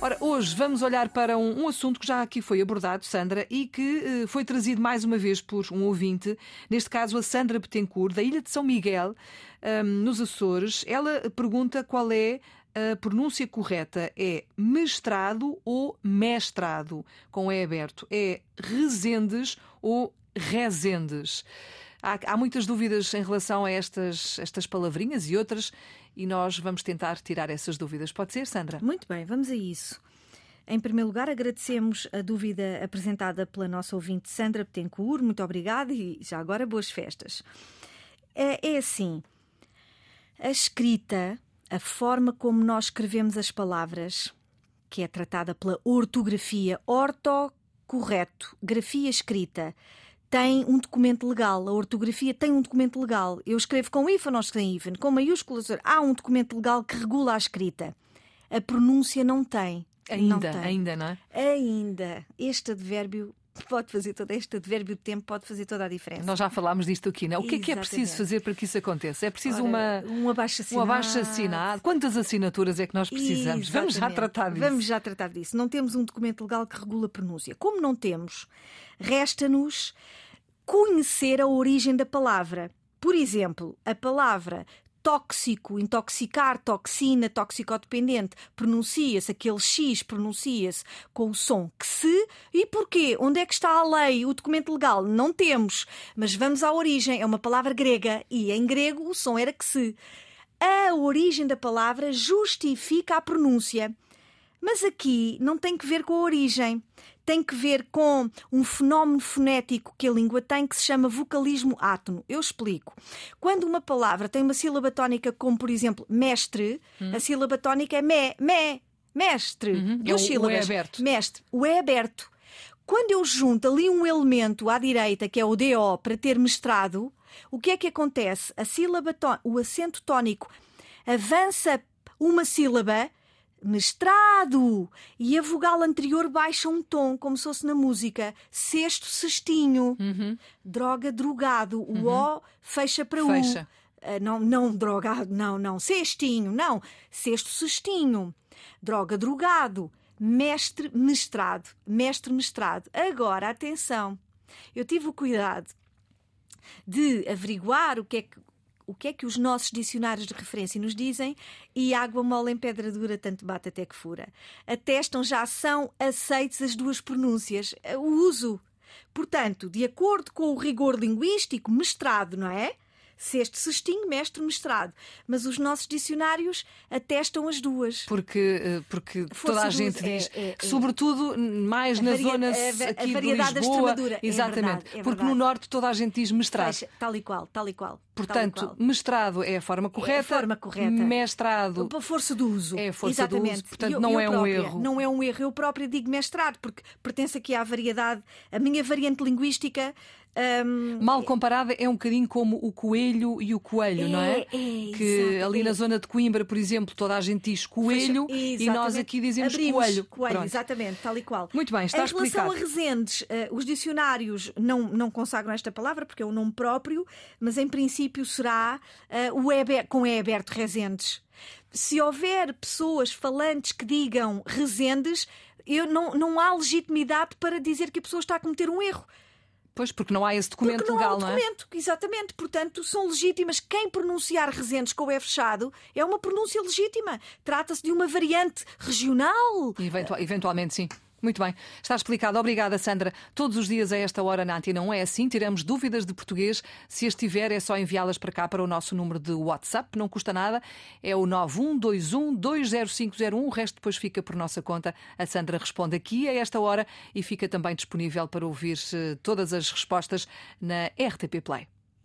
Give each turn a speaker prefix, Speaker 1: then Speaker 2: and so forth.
Speaker 1: Ora, hoje vamos olhar para um, um, assunto que já aqui foi abordado, Sandra, e que uh, foi trazido mais uma vez por um ouvinte, neste caso a Sandra Betancourt, da Ilha de São Miguel, um, nos Açores. Ela pergunta qual é a pronúncia correta é mestrado ou mestrado, com E aberto. É resendes ou resendes. Há, há, muitas dúvidas em relação a estas, estas palavrinhas e outras, e nós vamos tentar tirar essas dúvidas. Pode ser, Sandra?
Speaker 2: Muito bem, vamos a isso. Em primeiro lugar, agradecemos a dúvida apresentada pela nossa ouvinte Sandra Betancourt. Muito obrigada e já agora boas festas. É, é assim: a escrita, a forma como nós escrevemos as palavras, que é tratada pela ortografia, ortocorreto, grafia escrita tem um documento legal, a ortografia tem um documento legal. Eu escrevo com hífen ou sem hífen, com maiúsculas. Há um documento legal que regula a escrita. A pronúncia não tem.
Speaker 1: Ainda,
Speaker 2: não tem.
Speaker 1: ainda, não é?
Speaker 2: Ainda. Este advérbio pode fazer toda este advérbio de tempo pode fazer toda a diferença.
Speaker 1: Nós já falámos disto aqui, não é? O que é que é preciso fazer para que isso aconteça? É preciso
Speaker 2: Ora, uma um abaixo assinado.
Speaker 1: Um abaixo assinado. Quantas assinaturas é que nós precisamos? Exatamente. Vamos já tratar disso.
Speaker 2: Vamos já tratar disso. Não temos um documento legal que regula a pronúncia. Como não temos, resta-nos conhecer a origem da palavra. Por exemplo, a palavra tóxico, intoxicar, toxina, toxicodependente, pronuncia-se, aquele X pronuncia-se com o som que se. E porquê? Onde é que está a lei, o documento legal? Não temos. Mas vamos à origem. É uma palavra grega e em grego o som era que se. A origem da palavra justifica a pronúncia. Mas aqui não tem que ver com a origem tem que ver com um fenómeno fonético que a língua tem que se chama vocalismo átono. Eu explico. Quando uma palavra tem uma sílaba tónica, como por exemplo mestre, hum. a sílaba tónica é me, me, mestre.
Speaker 1: Uhum. Duas é sílabas. O é aberto.
Speaker 2: Mestre. O é aberto. Quando eu junto ali um elemento à direita, que é o DO, para ter mestrado, o que é que acontece? A sílaba o acento tónico avança uma sílaba mestrado e a vogal anterior baixa um tom, como se fosse na música. Sexto, cestinho.
Speaker 1: Uhum.
Speaker 2: Droga, drogado. O
Speaker 1: uhum.
Speaker 2: O fecha para
Speaker 1: fecha.
Speaker 2: U. Uh, não, não drogado, não, não. Cestinho, não. Sexto, cestinho. Droga, drogado. Mestre, mestrado. Mestre, mestrado. Agora, atenção. Eu tive o cuidado de averiguar o que é que o que é que os nossos dicionários de referência nos dizem e água mole em pedra dura, tanto bate até que fura. Atestam já são aceites as duas pronúncias, o uso. Portanto, de acordo com o rigor linguístico mestrado, não é? Sexto cestinho, mestre, mestrado. Mas os nossos dicionários atestam as duas.
Speaker 1: Porque, eh, porque toda a gente diz, é, é, é. sobretudo mais na zona aqui a variedade de Lisboa,
Speaker 2: da
Speaker 1: exatamente, é
Speaker 2: verdade, é
Speaker 1: porque no norte toda a gente diz mestrado.
Speaker 2: Fecha, tal e qual, tal e qual.
Speaker 1: Portanto,
Speaker 2: qual.
Speaker 1: mestrado é a forma correta. É a
Speaker 2: forma correta.
Speaker 1: Mestrado.
Speaker 2: A força do uso.
Speaker 1: É a força
Speaker 2: Exatamente.
Speaker 1: do uso. Portanto, eu, não eu é
Speaker 2: própria,
Speaker 1: um erro.
Speaker 2: Não é um erro. Eu própria digo mestrado, porque pertence aqui à variedade. A minha variante linguística um,
Speaker 1: Mal comparada é um bocadinho como o coelho e o coelho,
Speaker 2: é,
Speaker 1: não é?
Speaker 2: é
Speaker 1: que ali na zona de Coimbra, por exemplo, toda a gente diz coelho
Speaker 2: Fecha,
Speaker 1: e nós aqui dizemos
Speaker 2: Abrimos,
Speaker 1: coelho.
Speaker 2: Coelho, exatamente, tal e qual.
Speaker 1: Muito bem, está
Speaker 2: em
Speaker 1: explicado.
Speaker 2: Em relação a Resendes, uh, os dicionários não, não consagram esta palavra porque é o um nome próprio, mas em princípio será uh, o e com E aberto Resendes. Se houver pessoas falantes que digam Resendes, eu, não, não há legitimidade para dizer que a pessoa está a cometer um erro.
Speaker 1: Pois, porque não há esse documento
Speaker 2: porque não
Speaker 1: legal,
Speaker 2: há um
Speaker 1: não
Speaker 2: é? documento, exatamente. Portanto, são legítimas. Quem pronunciar Resendes com o E fechado é uma pronúncia legítima. Trata-se de uma variante regional.
Speaker 1: Eventual, eventualmente, sim. Muito bem, está explicado. Obrigada, Sandra. Todos os dias a esta hora na Antena não é assim. Tiramos dúvidas de português. Se as tiver, é só enviá-las para cá para o nosso número de WhatsApp. Não custa nada. É o 9121-20501. O resto depois fica por nossa conta. A Sandra responde aqui a esta hora e fica também disponível para ouvir eh, todas as respostas na RTP Play.